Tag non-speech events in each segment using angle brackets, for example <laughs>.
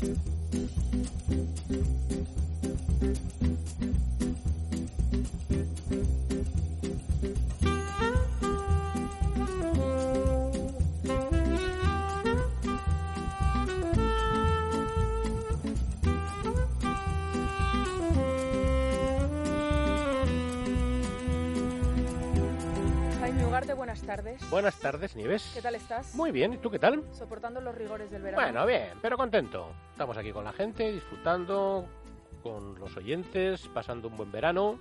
buenas tardes. Buenas tardes, Nieves. ¿Qué tal estás? Muy bien, ¿y tú qué tal? Soportando los rigores del verano. Bueno, bien, pero contento. Estamos aquí con la gente, disfrutando, con los oyentes, pasando un buen verano.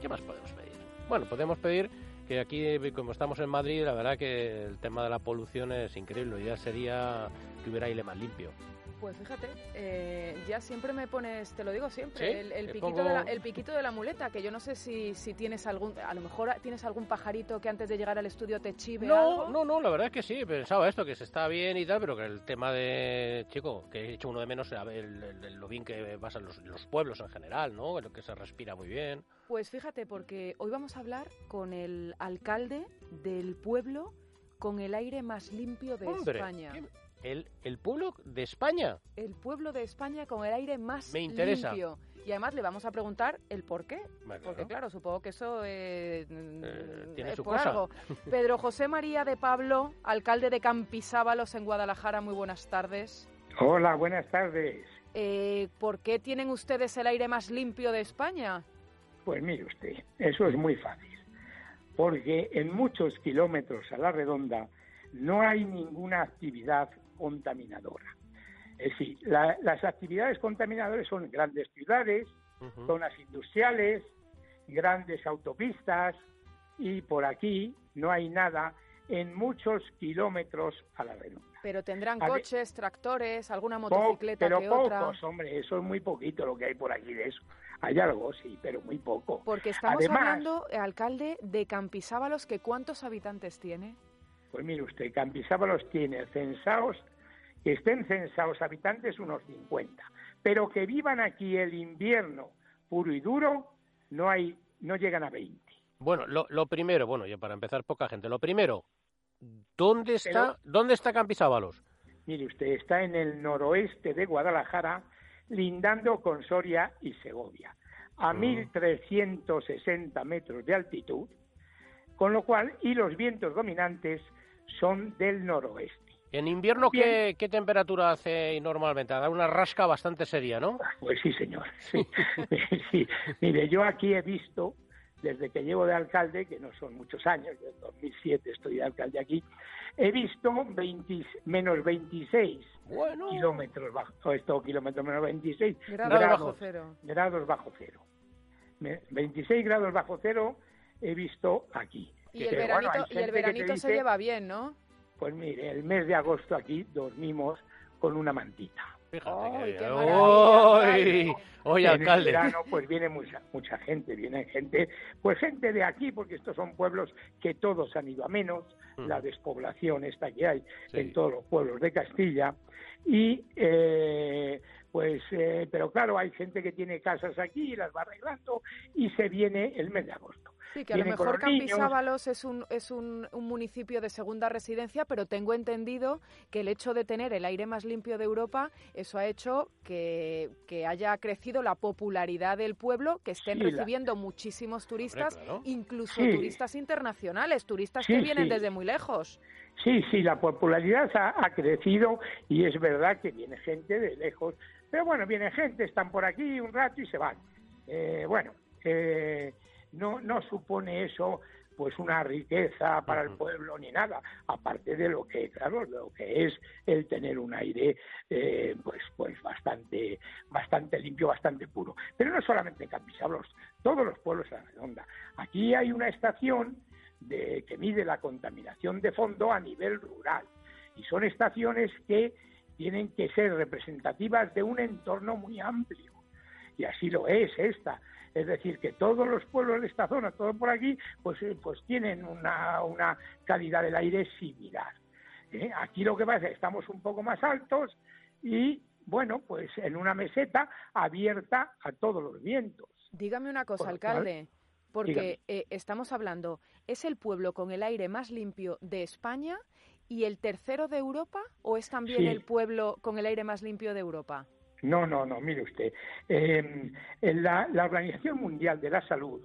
¿Qué más podemos pedir? Bueno, podemos pedir que aquí, como estamos en Madrid, la verdad que el tema de la polución es increíble. Ya sería que hubiera aire más limpio. Pues fíjate, eh, ya siempre me pones, te lo digo siempre, el, piquito de la, el, piquito de la, muleta, que yo no sé si, si tienes algún, a lo mejor tienes algún pajarito que antes de llegar al estudio te chive no, algo. No, no, la verdad es que sí, pensaba esto, que se está bien y tal, pero que el tema de, chico, que he hecho uno de menos, el, lo bien que pasan los, los pueblos en general, ¿no? Lo que se respira muy bien. Pues fíjate, porque hoy vamos a hablar con el alcalde del pueblo con el aire más limpio de España. El, el, pueblo de España. El pueblo de España con el aire más Me interesa. limpio. Y además le vamos a preguntar el por qué. Porque claro, supongo que eso eh, tiene es su por cosa. algo. <laughs> Pedro José María de Pablo, alcalde de Campisábalos en Guadalajara, muy buenas tardes. Hola, buenas tardes. Eh, ¿Por qué tienen ustedes el aire más limpio de España? Pues mire usted, eso es muy fácil. Porque en muchos kilómetros a la redonda no hay ninguna actividad contaminadora. Es decir, la, las actividades contaminadoras son grandes ciudades, uh -huh. zonas industriales, grandes autopistas y por aquí no hay nada en muchos kilómetros a la redonda. Pero tendrán A ver, coches, tractores, alguna motocicleta pero que pocos, otra. hombre, eso es muy poquito lo que hay por aquí de eso. Hay algo, sí, pero muy poco. Porque estamos Además, hablando, eh, alcalde, de Campisábalos, que ¿cuántos habitantes tiene? Pues mire usted, Campisábalos tiene censados, que estén censados habitantes unos 50, pero que vivan aquí el invierno puro y duro, no hay, no llegan a 20. Bueno, lo, lo primero, bueno, ya para empezar, poca gente. Lo primero, ¿dónde está, ¿dónde está Campisábalos? Mire usted, está en el noroeste de Guadalajara, lindando con Soria y Segovia, a Mm. 1.360 metros de altitud, con lo cual, y los vientos dominantes son del noroeste. En invierno, Bien. ¿qué, ¿qué temperatura hace normalmente? Da una rasca bastante seria, ¿no? Pues sí, señor. <laughs> Sí. <laughs> Sí. Mire, yo aquí he visto, desde que llevo de alcalde, que no son muchos años, yo en 2007 estoy de alcalde aquí, he visto 20 menos 26 Bueno. kilómetros bajo, esto kilómetros menos 26 Grados grados, bajo cero. grados bajo cero. Me- 26 grados bajo cero he visto aquí. Y el bueno, veranito, y el se lleva bien, ¿no? Pues mire, el mes de agosto aquí dormimos con una mantita. Fíjate Ay, que. Oye, en alcalde. el verano pues viene mucha mucha gente, viene gente, pues gente de aquí, porque estos son pueblos que todos han ido a menos, Mm. la despoblación esta que hay Sí. en todos los pueblos de Castilla, y eh, pues, eh, pero claro, hay gente que tiene casas aquí y las va arreglando y se viene el mes de agosto. Sí, que a lo mejor. Campisábalos es, un, es un, un municipio de segunda residencia, pero tengo entendido que el hecho de tener el aire más limpio de Europa, eso ha hecho que, que haya crecido la popularidad del pueblo, que estén Sí, la- recibiendo muchísimos turistas, claro. incluso Sí. turistas internacionales, turistas Sí, que vienen desde muy lejos. Sí, sí, la popularidad ha, ha crecido y es verdad que viene gente de lejos, pero bueno, viene gente, están por aquí un rato y se van. Eh, bueno, eh, no, no supone eso pues una riqueza para el pueblo ni nada, aparte de lo que, claro, lo que es el tener un aire eh, pues pues bastante bastante limpio, bastante puro. Pero no solamente en Campisalos, todos los pueblos a la redonda. Aquí hay una estación de, que mide la contaminación de fondo a nivel rural. Y son estaciones que tienen que ser representativas de un entorno muy amplio. Y así lo es esta. Es decir, que todos los pueblos de esta zona, todo por aquí, pues, eh, pues tienen una, una calidad del aire similar. ¿eh? Aquí lo que pasa es que estamos un poco más altos y, bueno, pues en una meseta abierta a todos los vientos. Dígame una cosa, Por lo cual, alcalde, porque eh, estamos hablando, es el pueblo con el aire más limpio de España ¿Y el tercero de Europa o es también el pueblo con el aire más limpio de Europa? No, no, no, mire usted. Em, la, Organización Mundial de la Salud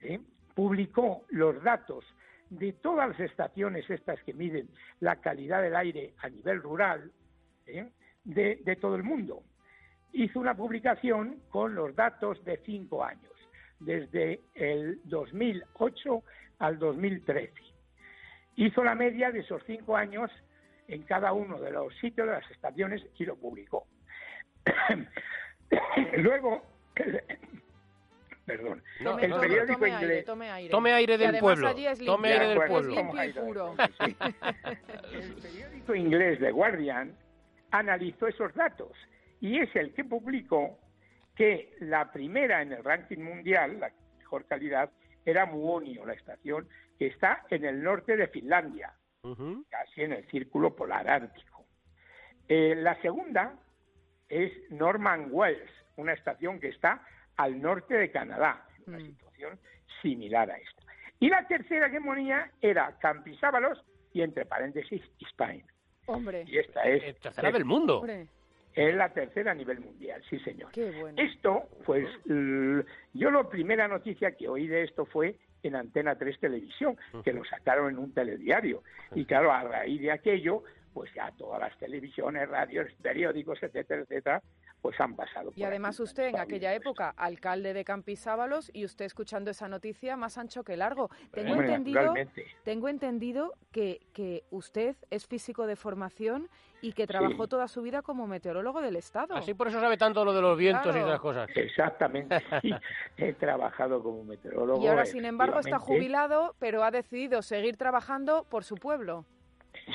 ¿eh? publicó los datos de todas las estaciones estas que miden la calidad del aire a nivel rural ¿eh? de, de todo el mundo. Hizo una publicación con los datos de cinco años, desde el 2008 al 2013. Hizo la media de esos cinco años en cada uno de los sitios de las estaciones y lo publicó. <coughs> Luego, <coughs> perdón, el periódico inglés. tome, aire, tome aire. del pueblo. Tome aire del pueblo. el periódico inglés The Guardian analizó esos datos y es el que publicó que la primera en el ranking mundial, la mejor calidad, era Muonio, la estación que está en el norte de Finlandia, casi en el círculo polar ártico. Eh, la segunda es Norman Wells, una estación que está al norte de Canadá, una mm. situación similar a esta. Y la tercera que ponía era Campisábalos y entre paréntesis Spain. Hombre. Y esta es la tercera del mundo. Es la tercera a nivel mundial, sí señor. Qué bueno. Esto, pues, yo la primera noticia que oí de esto fue en Antena 3 Televisión, que lo sacaron en un telediario. Y claro, a raíz de aquello, pues ya todas las televisiones, radios, periódicos, etcétera, etcétera, pues han pasado. Y además usted en aquella época, alcalde de Campisábalos, y usted escuchando esa noticia más ancho que largo. Tengo entendido, tengo entendido que, que usted es físico de formación y que trabajó toda su vida como meteorólogo del Estado. Así por eso sabe tanto lo de los vientos y esas cosas. Exactamente, <laughs> he trabajado como meteorólogo. Y ahora, sin embargo, está jubilado, pero ha decidido seguir trabajando por su pueblo.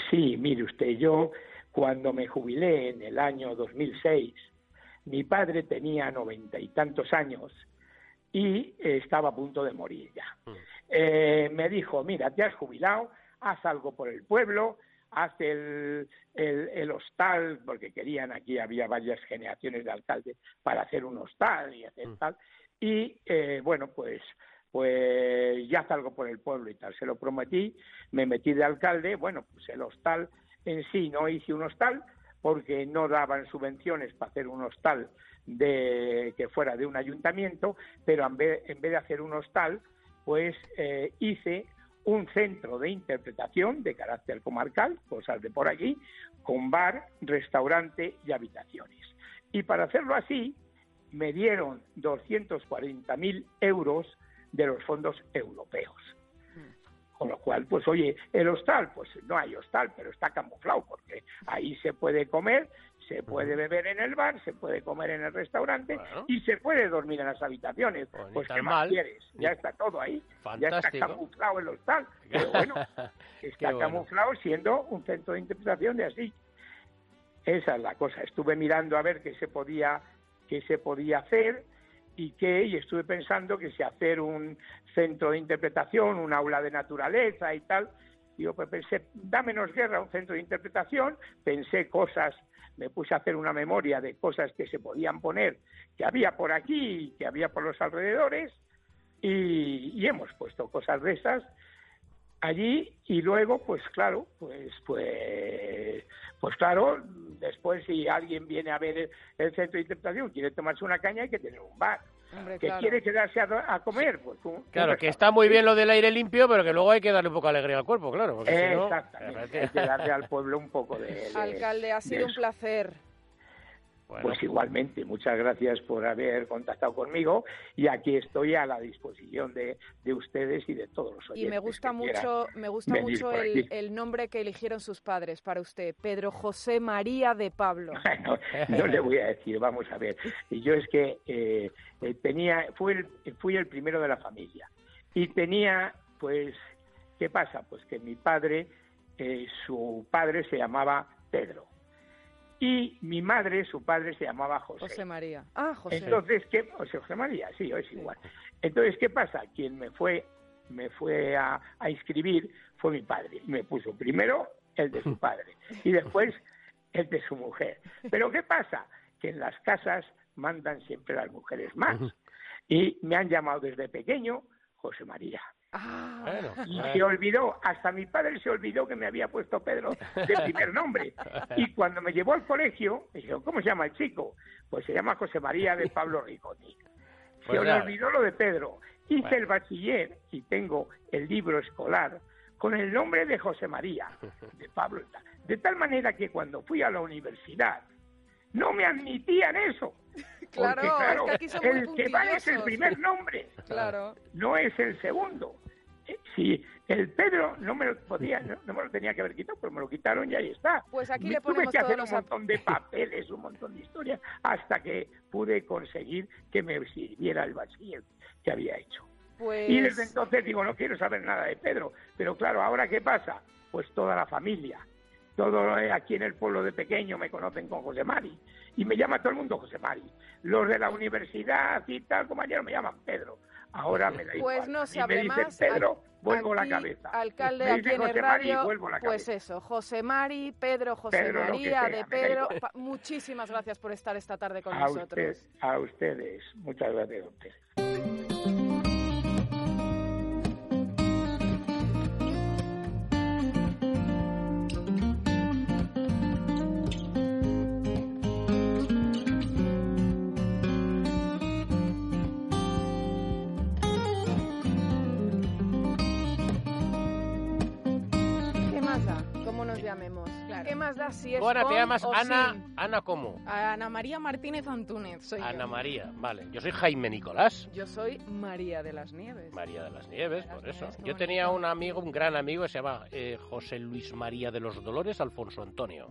Sí, mire usted, yo cuando me jubilé en el año 2006, mi padre tenía noventa y tantos años y estaba a punto de morir ya. Mm. Eh, me dijo, mira, te has jubilado, haz algo por el pueblo, haz el, el, hostal, porque querían, aquí había varias generaciones de alcaldes para hacer un hostal y hacer mm. tal. Y eh, bueno, pues pues ya salgo por el pueblo y tal. Se lo prometí, me metí de alcalde, bueno, pues el hostal en sí no hice un hostal porque no daban subvenciones para hacer un hostal de que fuera de un ayuntamiento, pero en vez, de hacer un hostal, pues eh, hice un centro de interpretación de carácter comarcal, cosas de por allí, con bar, restaurante y habitaciones. Y para hacerlo así, me dieron 240.000 euros de los fondos europeos. Mm. Con lo cual, pues oye, el hostal, pues no hay hostal, pero está camuflado porque ahí se puede comer, se puede beber en el bar, se puede comer en el restaurante y se puede dormir en las habitaciones. Pues, ¿qué más quieres? Ya está todo ahí. Ya está camuflado el hostal. <laughs> Pero bueno, está camuflado siendo un centro de interpretación de así. Esa es la cosa. Estuve mirando a ver qué se podía, qué se podía hacer y que y estuve pensando que si hacer un centro de interpretación, un aula de naturaleza y tal, digo, pues pensé, da menos guerra un centro de interpretación, pensé cosas, me puse a hacer una memoria de cosas que se podían poner, que había por aquí, que había por los alrededores, y, y hemos puesto cosas de esas allí y luego pues claro pues pues pues claro después si alguien viene a ver el, centro de interpretación quiere tomarse una caña hay que tener un bar. Que quiere quedarse a, comer pues claro que está muy bien lo del aire limpio pero que luego hay que darle un poco de alegría al cuerpo claro exactamente hay que darle al pueblo un poco de, alcalde ha sido un placer pues igualmente, muchas gracias por haber contactado conmigo y aquí estoy a la disposición de, de ustedes y de todos los oyentes. Y me gusta mucho, me gusta mucho el, nombre que eligieron sus padres para usted, Pedro José María de Pablo. <laughs> Bueno, no le voy a decir, vamos a ver. Yo es que eh, eh, tenía, fui el, fui el primero de la familia y tenía, pues, ¿qué pasa? Pues que mi padre, eh, su padre se llamaba Pedro y mi madre, su padre se llamaba José. José María. Ah, José. Entonces, ¿qué? José María, sí, es igual. Entonces, ¿qué pasa? Quien me fue, me fue a, inscribir fue mi padre. Me puso primero el de su padre y después el de su mujer. Pero ¿qué pasa? Que en las casas mandan siempre las mujeres más. Y me han llamado desde pequeño José María. Ah, Bueno, Y se olvidó, hasta mi padre se olvidó que me había puesto Pedro de primer nombre. Y cuando me llevó al colegio, me dijo, ¿cómo se llama el chico? Pues se llama José María de Pablo Rigotti. Se Pues olvidó lo de Pedro. Hice Bueno. el bachiller y tengo el libro escolar con el nombre de José María, de Pablo. De tal manera que cuando fui a la universidad, no me admitían eso. Claro, Porque, es claro, que aquí son muy el que vale es el primer nombre claro. no es el segundo. Si el Pedro no me lo podía, no, no me lo tenía que haber quitado, pero me lo quitaron y ahí está. Pues aquí Me le tuve que hacer un montón de papeles, un montón de historias, hasta que pude conseguir que me sirviera el bachiller que había hecho. Pues... Y desde entonces digo, no quiero saber nada de Pedro. Pero claro, ¿ahora qué pasa? Pues toda la familia. Todo eh, aquí en el pueblo de pequeño me conocen con José Mari. Y me llama todo el mundo José Mari. Los de la universidad y tal, compañero, me llaman Pedro. Ahora me da igual. Pues no se hable más. Pedro, vuelvo la aquí, cabeza. Alcalde aquí en el José Mari y radio. vuelvo la Pues cabeza. eso, José Mari, Pedro, José Pedro, María, sea, de Pedro. Muchísimas gracias por estar esta tarde con a, nosotros. usted, a ustedes. Muchas gracias a ustedes. Si es Bueno, te llamas o Ana, sin? Ana ¿cómo? Ana María Martínez Antúnez soy Ana yo. María, vale. Yo soy Jaime Nicolás. Yo soy María de las Nieves. María de las Nieves, De las por eso. Nieves, qué Yo bonito. tenía un amigo, un gran amigo, que se llama eh, José Luis María de los Dolores Alfonso Antonio.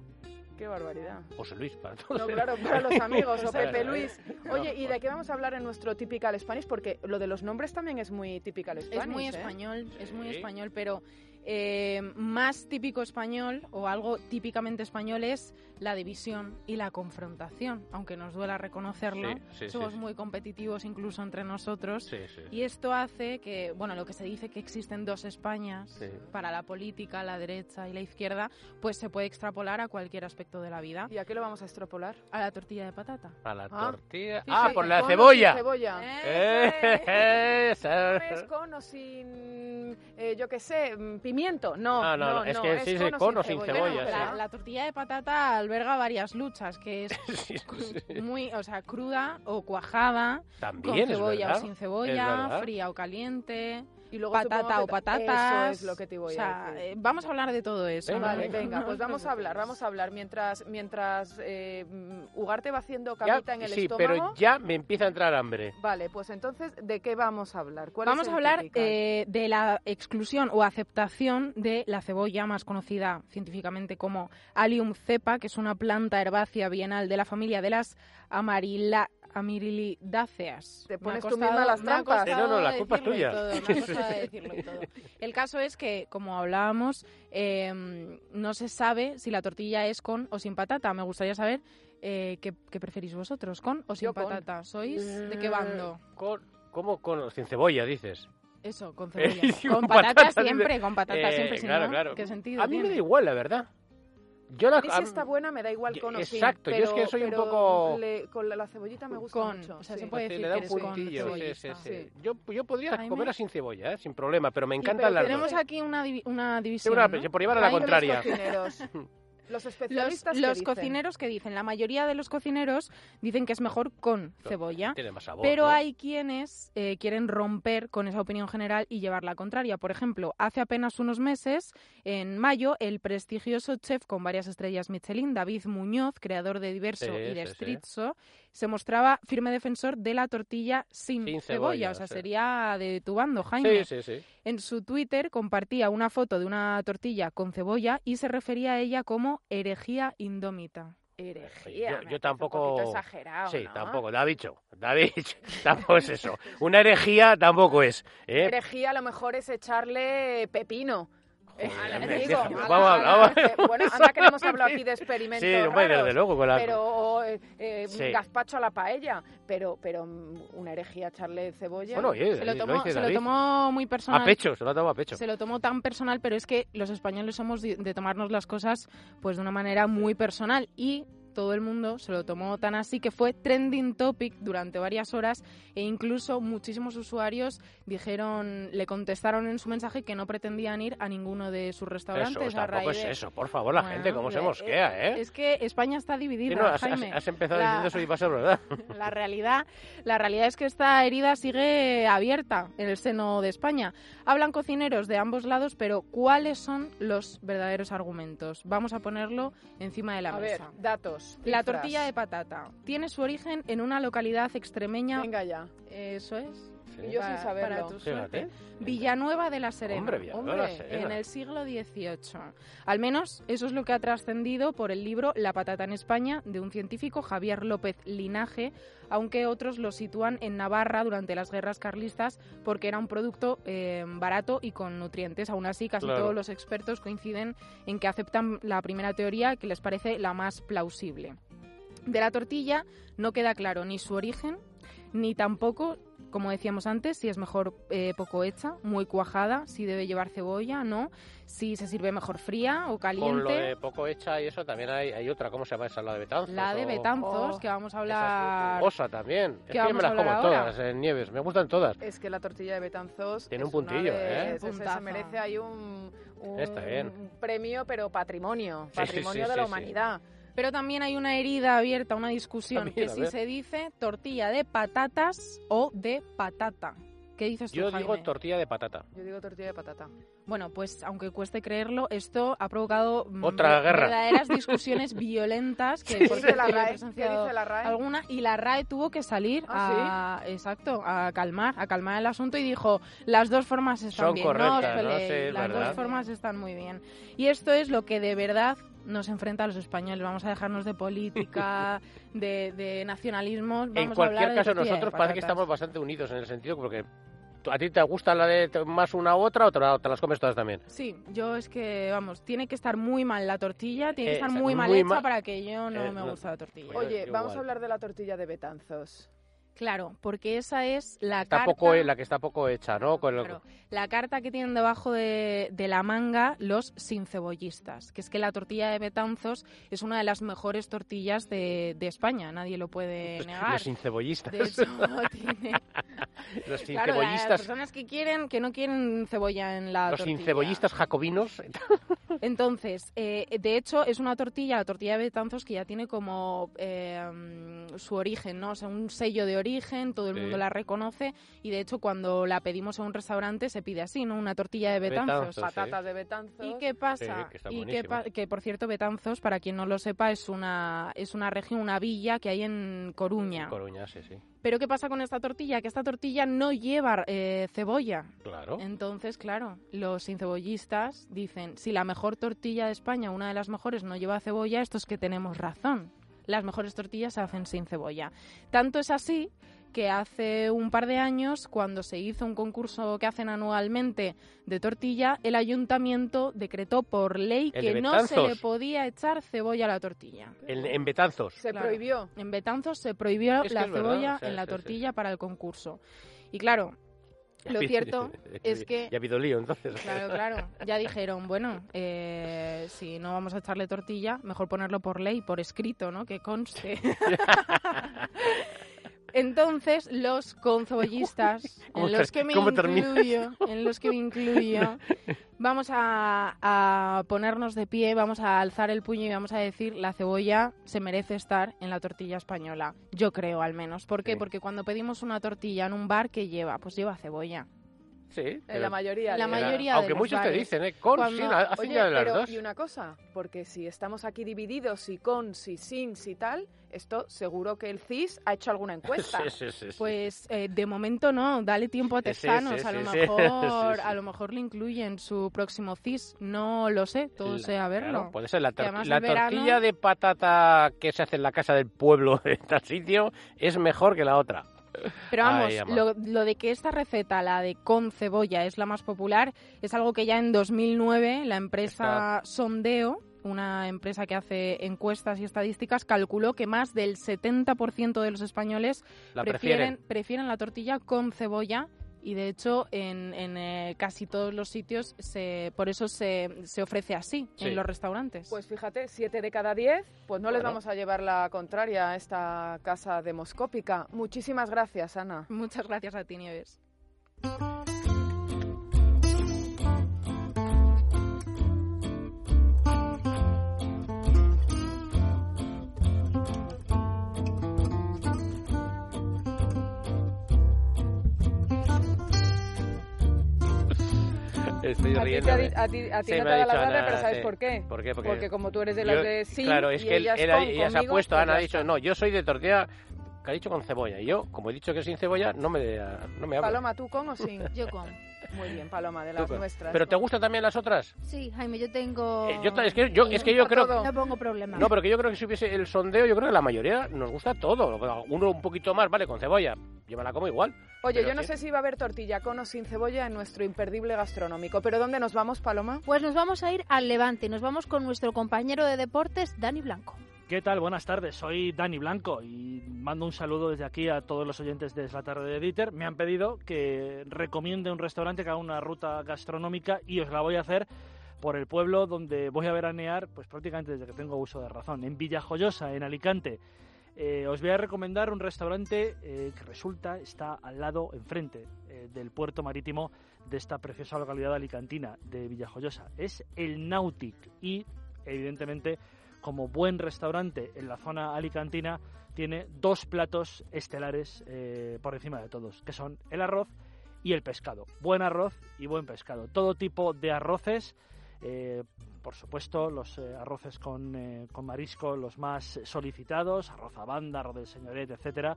Qué barbaridad. José Luis, para todos. No, claro, para los amigos, o <laughs> Pepe. Luis. Oye, ¿y de qué vamos a hablar en nuestro Typical Spanish? Porque lo de los nombres también es muy Typical Spanish. Es muy ¿eh? español, es muy Sí. español, pero eh, más típico español o algo típicamente español es la división y la confrontación, aunque nos duela reconocerlo. Sí, sí, somos sí. muy competitivos incluso entre nosotros. Sí, sí. Y esto hace que, bueno, lo que se dice que existen dos Españas Sí. para la política, la derecha y la izquierda, pues se puede extrapolar a cualquier aspecto de la vida. ¿Y a qué lo vamos a extrapolar? A la tortilla de patata. A la Ah. tortilla. Sí, ah, sí, por la cebolla. sin cebolla. Eh, esa. ¿Es con o sin, eh, yo qué sé, pimiento? No, No, no, no, es que sí, sí, con o sin cebolla, la, la tortilla de patata alberga varias luchas, que es <laughs> Sí, sí. muy, o sea, cruda o cuajada, También con es cebolla o sin Es cebolla, fría o caliente, Y luego patata o patatas. Eso es lo que te voy o sea, a decir. eh, vamos a hablar de todo eso. Venga. Vale, venga, No pues os <laughs> vamos a hablar, vamos a hablar. Mientras, mientras eh, Ugarte va haciendo Ya- camita en el sí, estómago. pero ya me empieza a entrar hambre. Vale, pues entonces, ¿de qué vamos a hablar? ¿Cuál Vamos es a hablar eh, de la exclusión o aceptación de la cebolla más conocida científicamente como Allium cepa, que es una planta herbácea bienal de la familia de las amarila amarilidáceas. Te pones tú costado- misma las trampas. No, no, la culpa es tuya. todo, me ha costado decirlo y todo. El caso es que, como hablábamos, eh, no se sabe si la tortilla es con o sin patata. Me gustaría saber eh, ¿qué, qué preferís vosotros, con o sin Yo con. patata. ¿Sois de qué bando? Con, ¿Cómo con sin cebolla, dices? Eso, con Eh, <laughs> cebolla. con patata, patata, siempre, con patata Eh, siempre, si claro, no, claro. ¿qué sentido A mí me da igual, la verdad. Yo la, A mí si está buena me da igual con o sin. exacto, yo es que pero- soy un pero poco- le- con la, la cebollita me gusta Con, mucho. o sea, sí. se puede decir le da un con puntillo. Sí, sí, cebollista. sí. Sí. Yo, yo podría Jaime. comerla sin cebolla, ¿eh? sin problema, pero me encantan pero las Tenemos dos. aquí una, divi- una Sí, división, una- ¿no? por llevar a la contraria. <laughs> Los cocineros. Los Los, especialistas ¿qué los dicen? cocineros que dicen, la mayoría de los cocineros dicen que es mejor con cebolla, Tiene más sabor. pero ¿no? hay quienes eh, quieren romper con esa opinión general y llevar la contraria. Por ejemplo, hace apenas unos meses, en mayo, el prestigioso chef con varias estrellas Michelin, David Muñoz, creador de Diverso Sí, y de sí, sí. Se mostraba firme defensor de la tortilla sin, Sin cebolla. cebolla, O sea, sí. sería de tu bando, Jaime. Sí, sí, sí. En su Twitter compartía una foto de una tortilla con cebolla y se refería a ella como herejía indómita. Herejía. Yo- tampoco- Un poquito exagerado, Sí, ¿no? tampoco, David, David, <laughs> tampoco es eso. Una herejía tampoco es. ¿eh? Herejía a lo mejor es echarle pepino. Eh, hombre, vamos a- que- Bueno, <laughs> anda que no hemos hablado aquí de experimentos Sí, hombre, raros, desde luego, con la... Pero eh, eh, Sí. gazpacho a la paella, pero pero mm, una herejía echarle cebolla. Bueno, oye, Se lo tomó, se lo tomó muy personal. A pecho, se lo ha tomado a pecho. Se lo tomó tan personal, pero es que los españoles somos de, de tomarnos las cosas pues de una manera muy personal y todo el mundo se lo tomó tan así que fue trending topic durante varias horas e incluso muchísimos usuarios dijeron, le contestaron en su mensaje que no pretendían ir a ninguno de sus restaurantes. Eso, a tampoco raíz es de- eso, por favor, la Bueno, gente, cómo se eh, mosquea, ¿eh? Es que España está Sí, dividida, no, has, Jaime. has empezado La- diciendo eso y va a ser verdad. <laughs> la realidad, la realidad es que esta herida sigue abierta en el seno de España. Hablan cocineros de ambos lados, pero ¿cuáles son los verdaderos argumentos? Vamos a ponerlo encima de la A ver, mesa. La tortilla de patata tiene su origen en una localidad extremeña. Venga ya. Eso es. Y yo sin saberlo. para tu suerte. Villanueva de la Serena. Hombre, Villanueva de la Hombre, Serena. en el siglo XVIII. Al menos eso es lo que ha trascendido por el libro La patata en España de un científico, Javier López Linaje, aunque otros lo sitúan en Navarra durante las guerras carlistas porque era un producto eh, barato y con nutrientes. Aún así, casi Claro. todos los expertos coinciden en que aceptan la primera teoría que les parece la más plausible. De la tortilla no queda claro ni su origen, ni tampoco, como decíamos antes, si es mejor eh, poco hecha, muy cuajada, si debe llevar cebolla, no, si se sirve mejor fría o Con lo caliente. de poco hecha y eso también hay, hay otra, ¿cómo se llama esa? La de Betanzos. La de Betanzos, Oh, que vamos a es hablar. Osa también. Es ¿Qué que yo me las como ahora? todas, en Nieves. Me gustan todas. Es que la tortilla de Betanzos Tiene es un puntillo, de- ¿eh? se- merece ahí un, un Está bien. premio, pero patrimonio, Sí, sí, patrimonio sí, de la sí. humanidad. Pero también hay una herida abierta, una discusión, También, que a si ver. se dice tortilla de patatas o de patata. ¿Qué dices tú, Yo digo Jaime? tortilla de patata. Yo digo tortilla de patata. Bueno, pues aunque cueste creerlo, esto ha provocado mm, Otra guerra. verdaderas <laughs> discusiones violentas que ¿Qué por dice la RAE? ¿Qué presenciado dice la RAE? alguna y la RAE tuvo que salir ¿Ah, a exacto a calmar a calmar el asunto y dijo las dos formas están Son bien correctas, ¿no? Sí, las verdad. dos formas están muy bien y esto es lo que de verdad nos enfrenta a los españoles vamos a dejarnos de política <laughs> de, de nacionalismo vamos en a cualquier hablar de caso, de nosotros parece que estamos bastante unidos en el sentido porque a ti te gusta la de más una u otra o te, la- te las comes todas también. Sí, yo es que, vamos, tiene que estar muy mal la tortilla, tiene que Eh, estar muy mal hecha ma- para que yo no Eh, me no. gusta la tortilla. Oye, vamos igual. a hablar de la tortilla de Betanzos. Claro, porque esa es la Está carta... poco, la que está poco hecha, ¿no? Con Claro, la carta que tienen debajo de, de la manga los sin cebollistas, que es que la tortilla de Betanzos es una de las mejores tortillas de, de España, nadie lo puede negar. Los sin cebollistas. De hecho, tiene... <laughs> los Claro, las personas que quieren, que no quieren cebolla en la Los tortilla. sin cebollistas jacobinos. Entonces, eh, de hecho, es una tortilla, la tortilla de Betanzos, que ya tiene como eh, su origen, ¿no? O sea, un sello de origen, todo el Sí. mundo la reconoce y de hecho cuando la pedimos a un restaurante se pide así, ¿no? Una tortilla de Betanzos. Betanzos. sí. Patatas de Betanzos. ¿Y qué pasa? Sí, que y que, pa- que, por cierto Betanzos, para quien no lo sepa, es una es una región, una villa que hay en Coruña. Coruña, sí, sí. Pero ¿qué pasa con esta tortilla? Que esta tortilla no lleva eh, cebolla. Claro. Entonces, claro, los sincebollistas dicen, si la mejor tortilla de España, una de las mejores, no lleva cebolla, esto es que tenemos razón. Las mejores tortillas se hacen sin cebolla. Tanto es así que hace un par de años, cuando se hizo un concurso que hacen anualmente de tortilla, el ayuntamiento decretó por ley El que no se le podía echar cebolla a la tortilla. En, en Betanzos. Se Claro. prohibió. En Betanzos se prohibió Es que la cebolla en la sí, sí. tortilla para el concurso. Y claro, <laughs> lo cierto <laughs> es que Ya ha habido lío, entonces. Claro, claro. Ya dijeron, bueno, eh, si no vamos a echarle tortilla, mejor ponerlo por ley, por escrito, ¿no? Que conste. <laughs> Entonces, los concebollistas, <laughs> ¿Cómo en los que me incluyo, en los que me incluyo, <laughs> vamos a, a ponernos de pie, vamos a alzar el puño y vamos a decir la cebolla se merece estar en la tortilla española. Yo creo, al menos. ¿Por qué? Sí. Porque cuando pedimos una tortilla en un bar, ¿qué lleva? Pues lleva cebolla. Sí. En pero- la mayoría. La de- mayoría de Aunque muchos te bares. dicen, ¿eh? Con, Cuando- sin, hacen Oye, ya de las pero dos. y una cosa, porque si estamos aquí divididos, si con, si sin, si tal, esto seguro que el CIS ha hecho alguna <laughs> encuesta. Sí, sí, sí. Pues eh, de momento no, dale tiempo a sí, a lo <laughs> mejor, Sí, sí. a lo mejor le incluye en su próximo CIS, no lo sé, todo La- sea verlo. claro, puede ser la, tor- además la verano- tortilla de patata que se hace en la casa del pueblo <laughs> de tal sitio es mejor que la otra. Pero vamos, Ay, lo, lo de que esta receta, la de con cebolla, es la más popular, es algo que ya en 2009 la empresa Sondeo, una empresa que hace encuestas y estadísticas, calculó que más del 70% de los españoles La prefieren, prefieren. prefieren la tortilla con cebolla Y de hecho, en, en eh, casi todos los sitios, se, por eso se, se ofrece así Sí. en los restaurantes. Pues fíjate, siete de cada diez, pues no les vamos a llevar la contraria a esta casa demoscópica. Muchísimas gracias, Ana. Muchas gracias a ti, Nieves. Estoy A ti, di- a ti- a ti no te da la gana, Ana, pero ¿sabes sí. por qué? ¿Por qué? Porque como tú eres de las yo- de sí Claro, es y que él, él con, ella se ha puesto, pues Ana ha dicho, no, yo soy de tortilla, que ha dicho con cebolla. Y yo, como he dicho que sin cebolla, no me, no me habla. Paloma, ¿tú con o sin? <laughs> Yo con. Muy bien, Paloma, de las nuestras. ¿Pero te gustan también las otras? Sí, Jaime, yo tengo. Eh, yo es que yo, es que yo creo... todo. No pongo problema. No, pero que yo creo que si hubiese el sondeo, yo creo que la mayoría nos gusta todo. Uno un poquito más, vale, con cebolla. Yo me la como igual. Oye, yo no sí. sé si va a haber tortilla con o sin cebolla en nuestro imperdible gastronómico. ¿Pero dónde nos vamos, Paloma? Pues nos vamos a ir al Levante. Nos vamos con nuestro compañero de deportes, Dani Blanco. ¿Qué tal? Buenas tardes, soy Dani Blanco y mando un saludo desde aquí a todos los oyentes de la tarde de Dieter. Me han pedido que recomiende un restaurante que haga una ruta gastronómica y os la voy a hacer por el pueblo donde voy a veranear pues prácticamente desde que tengo uso de razón, en Villajoyosa, en Alicante. Eh, os voy a recomendar un restaurante eh, que resulta está al lado, enfrente eh, del puerto marítimo de esta preciosa localidad alicantina de Villajoyosa. Es el Nautic y, evidentemente, como buen restaurante en la zona alicantina, tiene dos platos estelares eh, por encima de todos, que son el arroz y el pescado. Buen arroz y buen pescado. Todo tipo de arroces, eh, por supuesto, los eh, arroces con, con marisco, los más solicitados, arroz a banda, arroz del señoret, etcétera,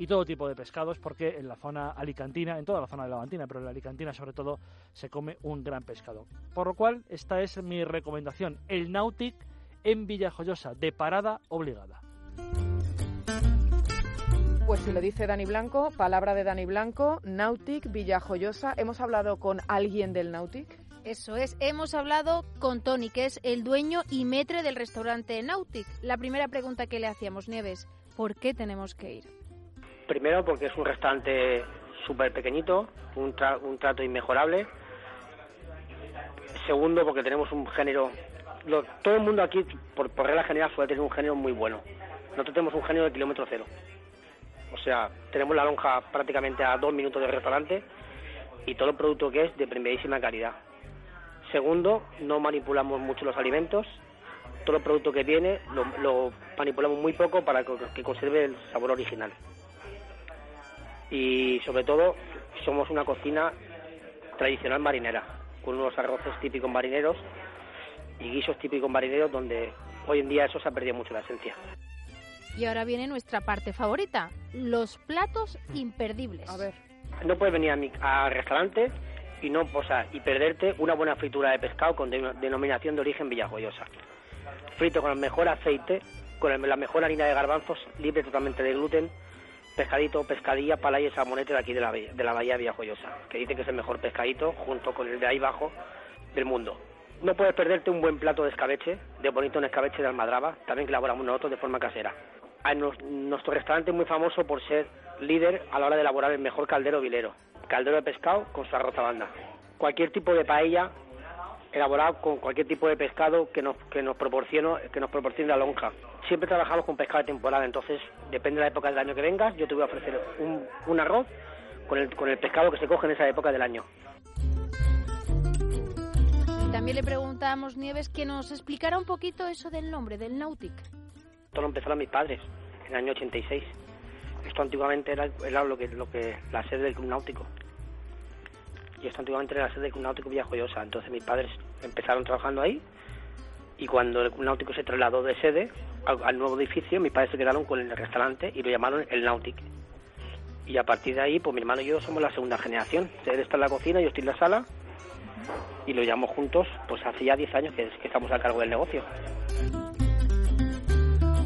y todo tipo de pescados, porque en la zona alicantina, en toda la zona de Levantina, pero en la alicantina sobre todo, se come un gran pescado. Por lo cual, esta es mi recomendación, el Nautic en Villajoyosa, de parada obligada. Pues si lo dice Dani Blanco, palabra de Dani Blanco, Nautic, Villajoyosa. ¿Hemos hablado con alguien del Nautic? Eso es, hemos hablado con Tony, que es el dueño y metre del restaurante Nautic. La primera pregunta que le hacíamos, Nieves, ¿por qué tenemos que ir? Primero porque es un restaurante súper pequeñito, un, tra- un trato inmejorable. Segundo porque tenemos un género... todo el mundo aquí, por, regla general, suele tener un género muy bueno. Nosotros tenemos un género de kilómetro cero. O sea, tenemos la lonja prácticamente a dos minutos del restaurante y todo el producto que es de primerísima calidad. Segundo, no manipulamos mucho los alimentos. Todo el producto que viene lo, manipulamos muy poco para que conserve el sabor original. Y sobre todo, somos una cocina tradicional marinera, con unos arroces típicos marineros y guisos típicos marineros donde hoy en día eso se ha perdido mucho la esencia. Y ahora viene nuestra parte favorita, los platos imperdibles. A ver. No puedes venir a mi, al restaurante y no o sea, y perderte una buena fritura de pescado con de- denominación de origen villajoyosa. Frito con el mejor aceite, con el- la mejor harina de garbanzos, libre totalmente de gluten, pescadito, pescadilla, palaya y salmonete de aquí de la, bahía- de la bahía de Villajoyosa, que dice que es el mejor pescadito junto con el de ahí abajo del mundo. No puedes perderte un buen plato de escabeche, de bonito en escabeche de almadraba, también que elaboramos nosotros de forma casera. Nuestro restaurante es muy famoso por ser líder a la hora de elaborar el mejor caldero vilero. Caldero de pescado con su arroz banda. Cualquier tipo de paella elaborado con cualquier tipo de pescado que nos, que nos proporcione, que nos proporcione la lonja. Siempre trabajamos con pescado de temporada, entonces depende de la época del año que vengas, yo te voy a ofrecer un, un arroz con el, con el pescado que se coge en esa época del año. También le preguntábamos, Nieves, que nos explicara un poquito eso del nombre, del Nautic. Esto lo empezaron mis padres en el año 86. Esto antiguamente era, lo que, lo que la sede del Club Náutico. Y esto antiguamente era la sede del Club Náutico Villajoyosa. Entonces mis padres empezaron trabajando ahí y cuando el Club Náutico se trasladó de sede al, al nuevo edificio, mis padres se quedaron con el restaurante y lo llamaron el Nautic. Y a partir de ahí, pues mi hermano y yo somos la segunda generación. Él está en la cocina, yo estoy en la sala y lo llevamos juntos, pues hace ya 10 años que, que estamos a cargo del negocio.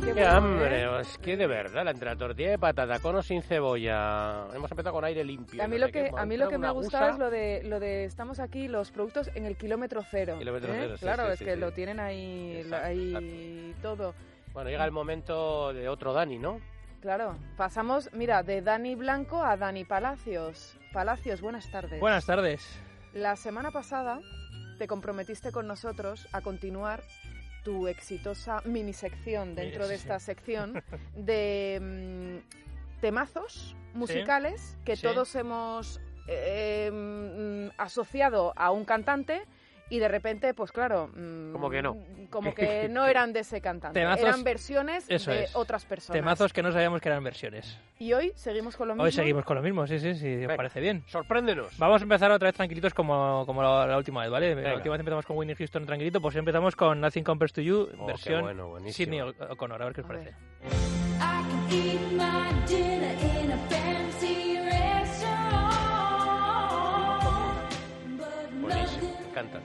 Qué ¡Qué bueno, hambre! ¿eh? Es que de verdad, la entre la tortilla de patata con o sin cebolla. Hemos empezado con aire limpio. A mí lo que a mí lo que me ha gustado es lo de lo de estamos aquí los productos en el kilómetro cero. Kilómetro ¿eh? cero, sí, claro, sí, es sí, que sí. lo tienen ahí Exacto, ahí todo. Bueno, llega el momento de otro Dani, ¿no? Claro, pasamos, mira, de Dani Blanco a Dani Palacios. Palacios, buenas tardes. Buenas tardes. La semana pasada te comprometiste con nosotros a continuar tu exitosa mini sección dentro Sí, de sí. esta sección <laughs> de mm, temazos musicales que todos hemos eh, mm, asociado a un cantante y de repente, pues claro, mm, Como que no. como que <laughs> no eran de ese cantante, Temazos- eran versiones eso de es. otras personas. Temazos que no sabíamos que eran versiones. Y hoy seguimos con lo mismo. Hoy seguimos con lo mismo, sí, sí, sí, os Venga. parece bien. Sorpréndenos. Vamos a empezar otra vez tranquilitos como, como la, la última vez, ¿vale? Venga. La última vez empezamos con Winnie Houston tranquilito, pues hoy empezamos con Nothing Compares to You, Oh, versión bueno. Sidney O- O'Connor, a ver qué os A ver. parece. I you.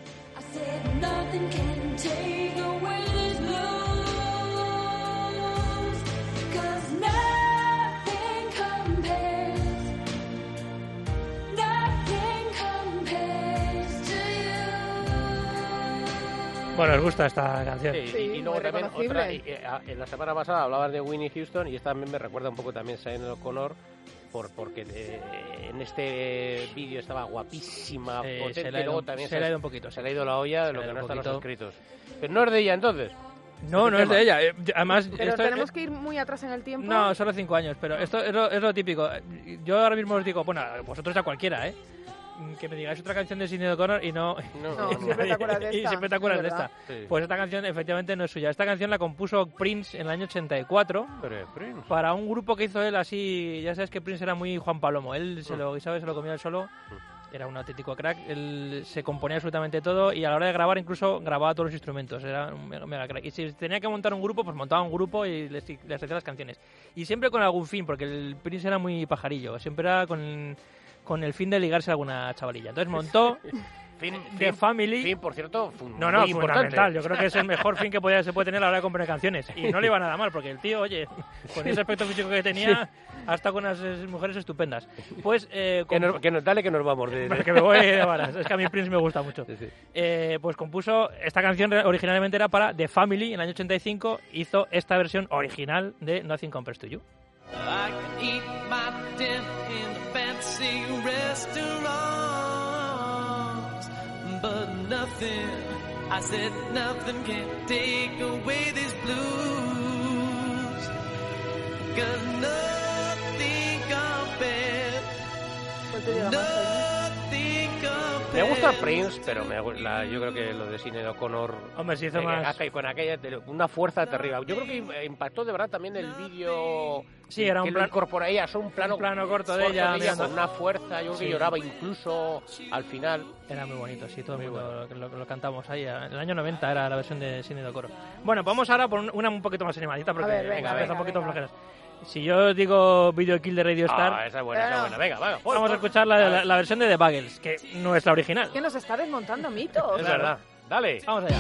Bueno, os gusta esta canción. Sí, Sí, y, y luego muy también otra, y, eh, a- en la semana pasada hablabas de Winnie Houston y esta también me recuerda un poco también a Sinead O'Connor por, porque eh, en este vídeo estaba guapísima, Eh, potente, se le ha y luego ido- también se le ha ido un poquito, se le ha ido la olla de lo que no están los escritos. Pero no es de ella entonces. No, no es de ella. eh, Además, Pero esto- tenemos eh, que ir muy atrás en el tiempo. No, solo cinco años, pero esto es lo, es lo típico. Yo ahora mismo os digo, bueno, vosotros a cualquiera, ¿eh? Que me digáis otra canción de Sidney O'Connor y no... No, <laughs> No, siempre te acuerdas de y esta, siempre te acuerdas es de esta. Sí. Pues esta canción efectivamente no es suya. Esta canción la compuso Prince en el año 84 Pero es Prince. para un grupo que hizo él así... Ya sabes que Prince era muy Juan Palomo. Él se lo guisaba y se lo comía él solo. Era un auténtico crack. Él se componía absolutamente todo y a la hora de grabar incluso grababa todos los instrumentos. Era un mega, mega crack. Y si tenía que montar un grupo, pues montaba un grupo y les, les hacía las canciones. Y siempre con algún fin, porque el Prince era muy pajarillo. Siempre era con, con el fin de ligarse a alguna chavalilla. Entonces montó <laughs> Fin, The fin, Family... fin, por cierto, fun- No, no, muy fundamental. importante. Yo creo que es el mejor fin que podía, se puede tener a la hora de componer canciones. Y no le iba nada mal, porque el tío, oye, con ese aspecto físico que tenía, hasta con unas mujeres estupendas. Pues, eh, Que nos, que nos- dale que nos vamos de... Bueno, <laughs> que me voy de varas. <laughs> Es que a mí Prince me gusta mucho. Sí, sí. Eh, pues compuso esta canción originalmente era para The Family en el año 85. Hizo esta versión original de Nothing Compares to You. I can eat my fancy restaurant, but nothing, I said nothing can take away these blues. Cause nothing compares, Me gusta Prince, pero me, la- yo creo que lo de Sinead O'Connor Hombre, se hizo eh, más... con aquella una fuerza terrible. Yo creo que im- impactó de verdad también el vídeo Sí, era un que lo plan- incorpora ella, son un plano, un plano corto de ella mirando. con una fuerza, yo creo que Sí. lloraba incluso al final. Era muy bonito, sí, todo el Muy mundo lo, lo cantamos ahí. En el año 90 era la versión de Cine de Coro. Bueno, vamos ahora por un- una un poquito más animadita porque ver, venga, venga, venga, un poquito venga. flojeras. Si yo os digo Video Kill de Radio Star, Ah, esa es buena, esa es buena. Venga, venga. pon, vamos a escuchar la, la- la versión de The Buggles, que no es la original. Que nos está desmontando mitos. Es verdad. Dale. Vamos allá.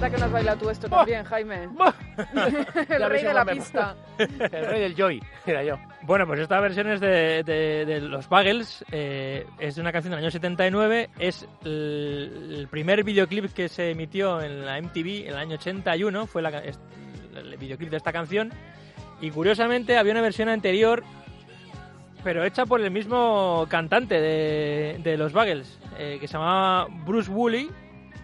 Anda que no has bailado tú esto también, Jaime. <laughs> el rey de la pista. <laughs> El rey del Joy, era yo. Bueno, pues esta versión es de, de- de los Buggles, eh, es de una canción del año 79, es el, el primer videoclip que se emitió en la MTV en el año 81, fue la es- el videoclip de esta canción, y curiosamente había una versión anterior, pero hecha por el mismo cantante de, de los Buggles, eh, que se llamaba Bruce Woolley,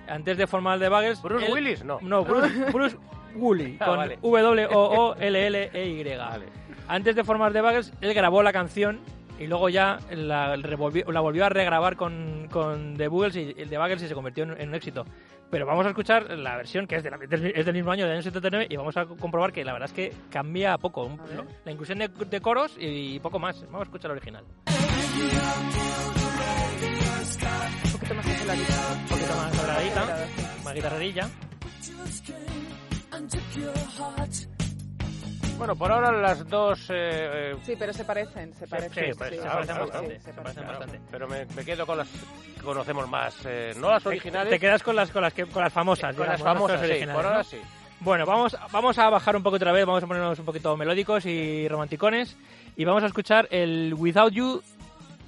antes de formar The Buggles. ¿Bruce él- Willis? No. No, Bruce, <laughs> Bruce Woolley, Ah, con vale. W-O-O-L-L-E-Y. Vale. Antes de formar The Buggles, él grabó la canción y luego ya la, revolvió- la volvió a regrabar con, con The Buggles y el The Buggles y se convirtió en, en un éxito. Pero vamos a escuchar la versión que es, de la- del- es del mismo año, del año 79, y vamos a comprobar que la verdad es que cambia poco. Un-. La inclusión de, de coros y poco más. Vamos a escuchar el original. Un poquito más acelerado. Un poquito más habladita, más guitarrerilla. Bueno, por ahora las dos... eh, eh, Sí, pero se parecen, se parecen. sí, se sí, parecen sí, bastante, sí, se se parecen parecen. bastante. pero me, me quedo con las que conocemos más. eh, no las originales. Te quedas con las, con las, que, con las famosas. con las digamos, famosas, las sí. originales, Por ahora ¿no? sí. Bueno, vamos, vamos a bajar un poco otra vez, vamos a ponernos un poquito melódicos y romanticones y vamos a escuchar el Without You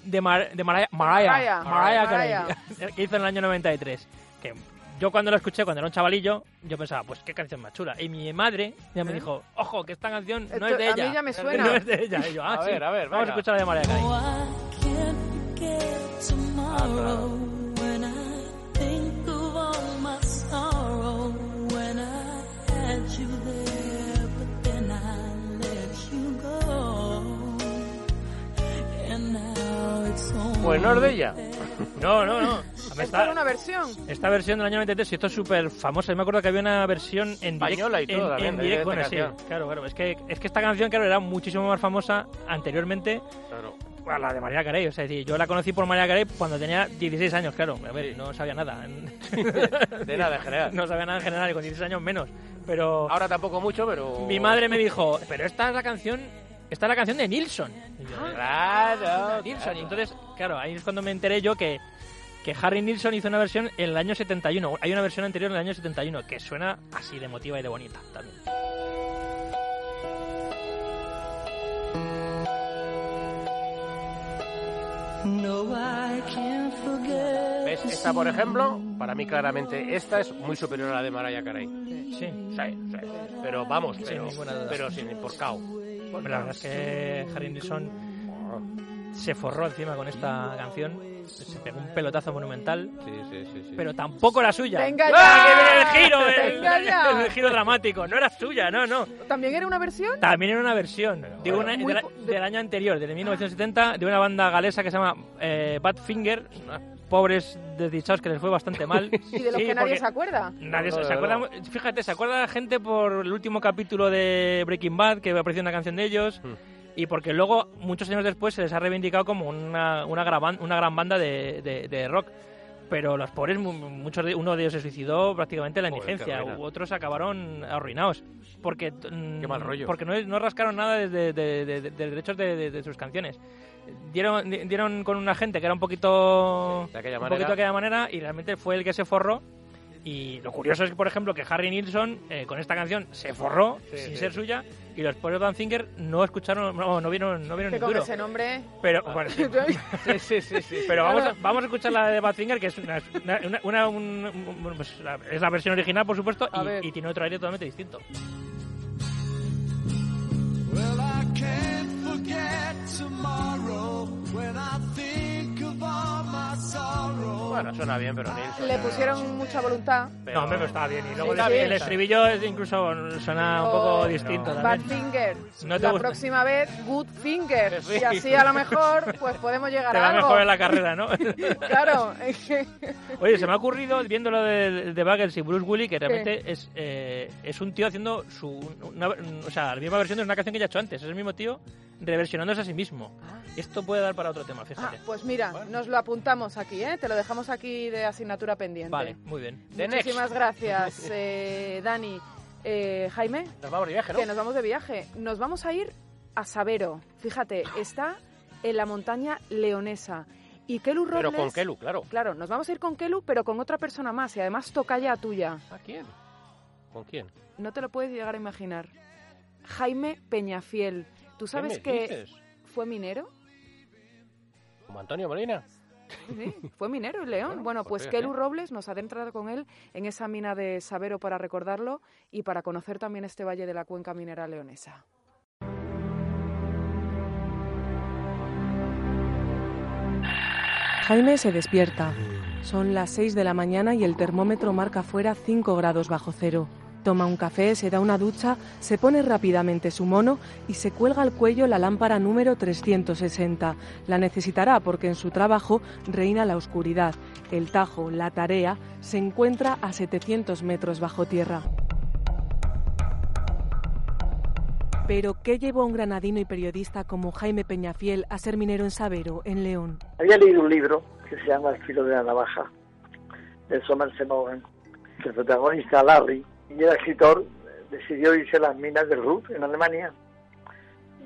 de, Mar- de Mariah, Mariah, Mariah. Mariah Mariah. Carey, <laughs> que hizo en el año 93. Que yo cuando lo escuché, cuando era un chavalillo, yo pensaba, pues qué canción más chula. Y mi madre ya me ¿Eh? dijo, ojo, que esta canción no Esto- es de a mí ella. ya me <laughs> suena. No es de ella. Y yo, ah, A sí. ver, a ver, Vamos a escuchar la de Mariah Carey. Oh, Pues no es de ella. No, no, no. <laughs> Es Esta, una versión. esta versión del año 93, y esto es súper famosa. Yo me acuerdo que había una versión en direct- Española y todo en- también, en direct- bueno, sí, claro, claro. Es que, es que esta canción, claro, era muchísimo más famosa anteriormente Claro. a la de María Carey. O sea, decir, yo la conocí por María Carey cuando tenía 16 años, claro. A ver, no sabía nada. <laughs> De nada en general. No sabía nada en general, y con 16 años menos. Pero Ahora tampoco mucho, pero... mi madre me dijo, pero esta es la canción... Esta es la canción de Nilsson. Y yo, Claro. Nilsson. Y entonces, claro, ahí es cuando me enteré yo que, que Harry Nilsson hizo una versión en el año 71. Hay una versión anterior en el año 71 que suena así de emotiva y de bonita también. ¿Ves? Esta, por ejemplo, para mí claramente esta es muy superior a la de Mariah Carey. Sí. Sí, sí. Pero vamos, pero, pero sin por cao. Hombre, la verdad es que Harry Nilsson se forró encima con esta canción. Se pegó un pelotazo monumental. Sí, sí, sí. sí. Pero tampoco era suya. Venga ¡Ah, ya. que viene el giro! El, Venga ya. el giro dramático. No era suya, no, no. ¿También era una versión? También era una versión de bueno. una- Muy de la- de- del año anterior, del 1970, de una banda galesa que se llama eh, Badfinger. Pobres desdichados que les fue bastante mal. <laughs> Y de los Sí, que nadie se acuerda. nadie No, se, no, se de acuerda. Fíjate, se acuerda la gente por el último capítulo de Breaking Bad, que apareció una canción de ellos. Hmm. Y porque luego, muchos años después, se les ha reivindicado como una, una, gran, una gran banda de, de- de rock. Pero los pobres, mu- muchos de, uno de ellos se suicidó prácticamente en la indigencia. u otros acabaron arruinados. Porque, Qué mal rollo. porque no, no rascaron nada de, de- de- de- de derechos de, sus canciones. Dieron, di- dieron con una gente que era un poquito, Sí, de aquella un manera. poquito de aquella manera y realmente fue el que se forró. Y lo curioso es que, por ejemplo, que Harry Nilsson eh, con esta canción se forró Sí, sin sí. ser suya y los pobres Van Singer no escucharon, no, no vieron, no vieron con ese nombre... Pero, bueno, sí. <laughs> Sí, sí, sí, sí. Pero vamos, a, vamos a escuchar la de Badfinger, que es una, una- una- una- un- pues la- es la versión original, por supuesto, y, y tiene otro aire totalmente distinto. Well, I can't forget tomorrow when I Bueno, suena bien, pero Nilsson... Le pusieron mucha voluntad. pero- No, hombre, pero estaba bien. Y luego Sí, el, sí. el estribillo es incluso suena un poco Oh, distinto no. también. Badfinger. No la gusta. próxima vez, Goodfinger. Sí. Y así a lo mejor pues podemos llegar Te a va algo. mejor en la carrera, ¿no? <laughs> Claro. <laughs> Oye, se me ha ocurrido, viendo lo de, de Buggles y Bruce Willis, que realmente es, eh, es un tío haciendo su. Una, o sea, la misma versión de una canción que ya ha hecho antes. Es el mismo tío reversionándose a sí mismo. Esto puede dar para otro tema, Ah, fíjate. pues mira, nos lo apuntamos aquí, ¿eh? Te lo dejamos aquí de asignatura pendiente. Vale, muy bien. The Muchísimas gracias, <laughs> eh, Dani. Eh, Jaime, Nos vamos de viaje, ¿no? que nos vamos de viaje. Nos vamos a ir a Sabero. Fíjate, <gasps> está en la montaña leonesa. Y Kelu Robles... Pero con Kelu, claro. Claro, nos vamos a ir con Kelu, pero con otra persona más. Y además tocaya tuya. ¿A quién? ¿Con quién? No te lo puedes llegar a imaginar. Jaime Peñafiel. ¿Tú sabes ¿Qué me que dices? fue minero? ¿Como Antonio Molina? Sí, fue minero en León. Bueno, Bueno, pues pues. Kelu Robles nos ha adentrado con él en esa mina de Sabero para recordarlo y para conocer también este valle de la cuenca minera leonesa. Jaime se despierta. Son las 6 de la mañana y el termómetro marca fuera 5 grados bajo cero. Toma un café, se da una ducha, se pone rápidamente su mono y se cuelga al cuello la lámpara número 360. La necesitará porque en su trabajo reina la oscuridad. El tajo, la tarea, se encuentra a 700 metros bajo tierra. Pero, ¿qué llevó a un granadino y periodista como Jaime Peñafiel a ser minero en Sabero, en León? Había leído un libro que se llama El filo de la navaja, de Somerset Maugham, que el Larry, y el escritor, decidió irse a las minas del Ruhr, en Alemania,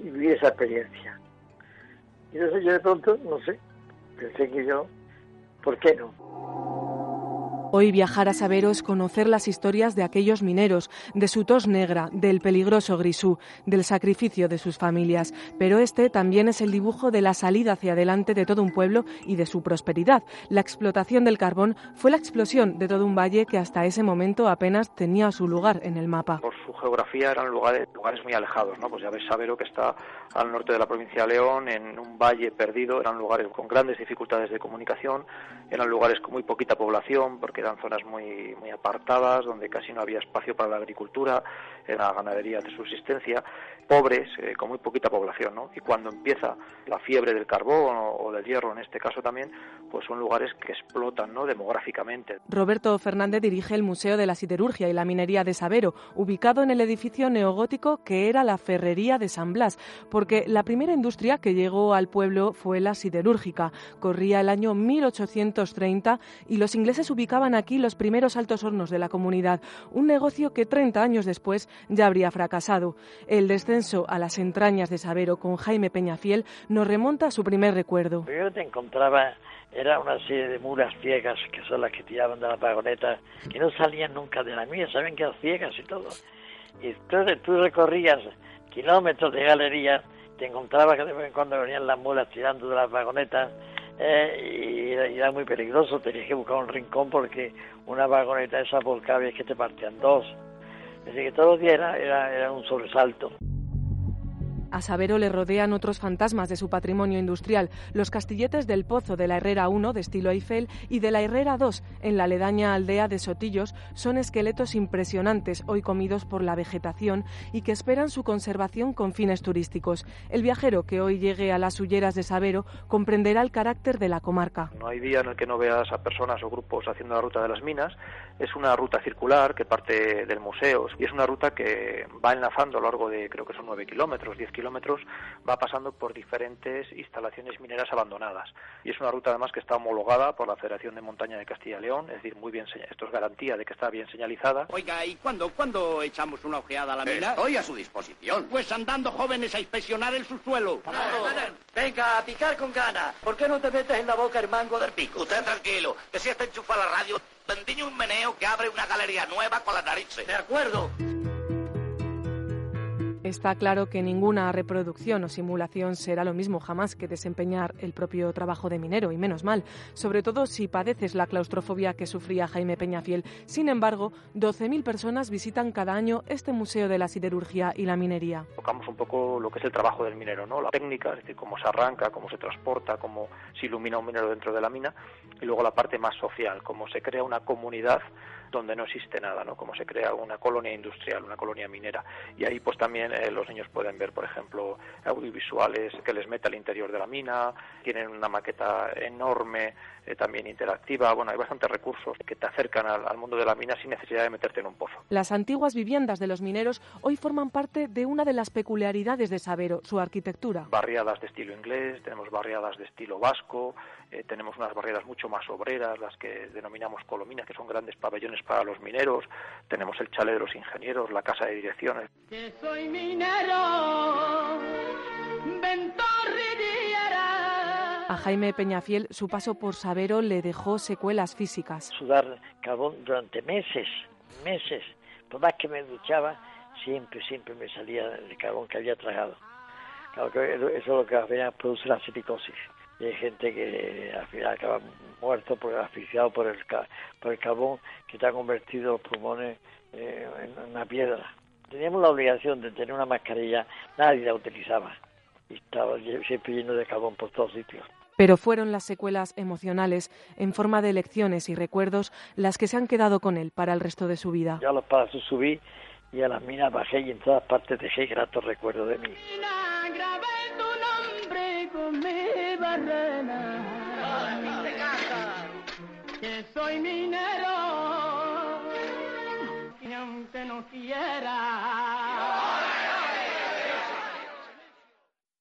y vivir esa experiencia. Y entonces yo de pronto, no sé, pensé que yo, ¿por qué no? Hoy viajar a Sabero es conocer las historias de aquellos mineros, de su tos negra, del peligroso grisú, del sacrificio de sus familias. Pero este también es el dibujo de la salida hacia adelante de todo un pueblo y de su prosperidad. La explotación del carbón fue la explosión de todo un valle que hasta ese momento apenas tenía su lugar en el mapa. Por su geografía eran lugares, lugares muy alejados, ¿no? Pues ya ves Sabero que está al norte de la provincia de León, en un valle perdido, eran lugares con grandes dificultades de comunicación, eran lugares con muy poquita población, porque eran zonas muy, muy apartadas, donde casi no había espacio para la agricultura, la ganadería de subsistencia, pobres, eh, con muy poquita población, ¿no? Y cuando empieza la fiebre del carbón o, del hierro, en este caso también, pues son lugares que explotan, ¿no? Demográficamente. Roberto Fernández dirige el Museo de la Siderurgia y la Minería de Sabero, ubicado en el edificio neogótico que era la Ferrería de San Blas, porque la primera industria que llegó al pueblo fue la siderúrgica. Corría el año 1830 y los ingleses ubicaban aquí los primeros altos hornos de la comunidad, un negocio que 30 años después ya habría fracasado. El descenso a las entrañas de Sabero con Jaime Peñafiel nos remonta a su primer recuerdo. Yo te encontraba era una serie de muras ciegas que son las que tiraban de la vagoneta, que no salían nunca de la mía, saben que eran ciegas y todo. Y entonces tú recorrías kilómetros de galería, te encontrabas que de vez en cuando venían las mulas tirando de las vagonetas eh, y, y, era muy peligroso, tenías que buscar un rincón porque una vagoneta esa volcaba y es que te partían dos. Así que todos los días era, era, era un sobresalto. A Sabero le rodean otros fantasmas de su patrimonio industrial, los castilletes del Pozo de la Herrera 1 de estilo Eiffel y de la Herrera 2 en la aledaña aldea de Sotillos son esqueletos impresionantes hoy comidos por la vegetación y que esperan su conservación con fines turísticos. El viajero que hoy llegue a las hulleras de Sabero comprenderá el carácter de la comarca. No hay día en el que no veas a personas o grupos haciendo la ruta de las minas. Es una ruta circular que parte del museo y es una ruta que va enlazando a lo largo de creo que son 9 kilómetros, 10 kilómetros kilómetros va pasando por diferentes instalaciones mineras abandonadas y es una ruta además que está homologada por la Federación de Montaña de Castilla y León, es decir, muy bien esto es garantía de que está bien señalizada. Oiga, ¿y cuándo, cuándo echamos una ojeada a la mina? Estoy a su disposición. Pues andando jóvenes a inspeccionar el subsuelo. Venga, a picar con ganas. ¿Por qué no te metes en la boca el mango del pico? Usted tranquilo, que si está enchufada la radio, bendiño un meneo que abre una galería nueva con las narices. De acuerdo. Está claro que ninguna reproducción o simulación será lo mismo jamás que desempeñar el propio trabajo de minero, y menos mal, sobre todo si padeces la claustrofobia que sufría Jaime Peñafiel. Sin embargo, 12.000 personas visitan cada año este Museo de la Siderurgia y la Minería. Tocamos un poco lo que es el trabajo del minero, ¿no? la técnica, es decir, cómo se arranca, cómo se transporta, cómo se ilumina un minero dentro de la mina, y luego la parte más social, cómo se crea una comunidad donde no existe nada, ¿no? Como se crea una colonia industrial, una colonia minera. Y ahí pues también eh, los niños pueden ver, por ejemplo, audiovisuales que les mete al interior de la mina, tienen una maqueta enorme, eh, también interactiva. Bueno, hay bastantes recursos que te acercan al, al mundo de la mina sin necesidad de meterte en un pozo. Las antiguas viviendas de los mineros hoy forman parte de una de las peculiaridades de Sabero, su arquitectura. Barriadas de estilo inglés, tenemos barriadas de estilo vasco, eh, tenemos unas barriadas mucho más obreras, las que denominamos colominas, que son grandes pabellones para los mineros, tenemos el chalet de los ingenieros, la casa de direcciones. Que soy minero, A Jaime Peñafiel su paso por Sabero le dejó secuelas físicas. Sudar carbón durante meses, meses. Por más que me duchaba, siempre, siempre me salía el carbón que había tragado. Claro que eso es lo que produce la psicosis. Y hay gente que al final acaba muerto por asfixiado por el, por el carbón que te ha convertido los pulmones eh, en una piedra. Teníamos la obligación de tener una mascarilla, nadie la utilizaba. Y estaba siempre lleno de carbón por todos sitios. Pero fueron las secuelas emocionales, en forma de lecciones y recuerdos, las que se han quedado con él para el resto de su vida. Yo a los palazos subí y a las minas bajé y en todas partes dejé gratos recuerdos de mí. Con mi barrena. Que soy minero y aunque no quiera